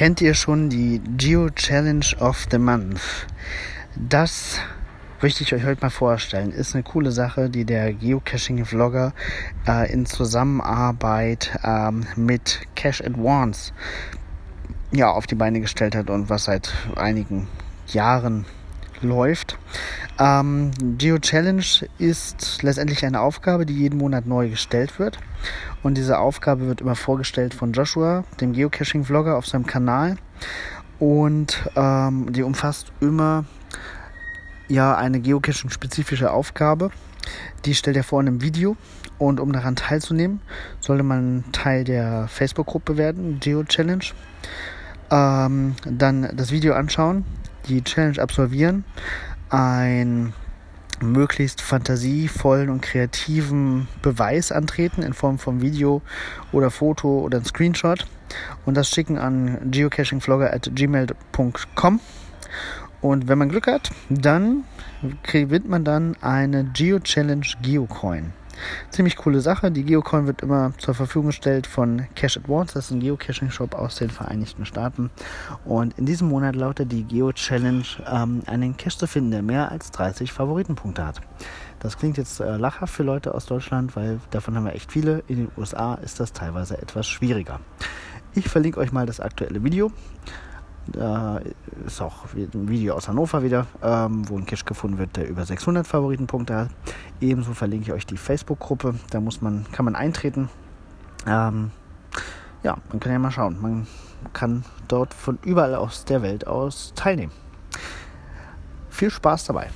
Kennt ihr schon die Geo Challenge of the Month? Das möchte ich euch heute mal vorstellen. Ist eine coole Sache, die der Geocaching-Vlogger äh, in Zusammenarbeit ähm, mit Cache Advance ja, auf die Beine gestellt hat und was seit einigen Jahren läuft. Ähm, Geo Challenge ist letztendlich eine Aufgabe, die jeden Monat neu gestellt wird. Und diese Aufgabe wird immer vorgestellt von Joshua, dem Geocaching-Vlogger auf seinem Kanal. Und ähm, die umfasst immer ja eine Geocaching-spezifische Aufgabe. Die stellt er vor in einem Video. Und um daran teilzunehmen, sollte man Teil der Facebook-Gruppe werden, Geo Challenge. Ähm, dann das Video anschauen, die Challenge absolvieren, einen möglichst fantasievollen und kreativen Beweis antreten in Form von Video oder Foto oder ein Screenshot. Und das schicken an geocachingvlogger@gmail.com und wenn man Glück hat, dann gewinnt man dann eine Geo Challenge Geocoin. Ziemlich coole Sache. Die Geocoin wird immer zur Verfügung gestellt von Cash Advance. Das ist ein Geocaching-Shop aus den Vereinigten Staaten. Und in diesem Monat lautet die Geo Challenge, ähm, einen Cache zu finden, der mehr als 30 Favoritenpunkte hat. Das klingt jetzt äh, lachhaft für Leute aus Deutschland, weil davon haben wir echt viele. In den USA ist das teilweise etwas schwieriger. Ich verlinke euch mal das aktuelle Video. Da ist auch ein Video aus Hannover wieder, ähm, wo ein Cache gefunden wird, der über 600 Favoritenpunkte hat. Ebenso verlinke ich euch die Facebook-Gruppe. Da muss man, kann man eintreten. Ähm, ja, man kann ja mal schauen. Man kann dort von überall aus der Welt aus teilnehmen. Viel Spaß dabei.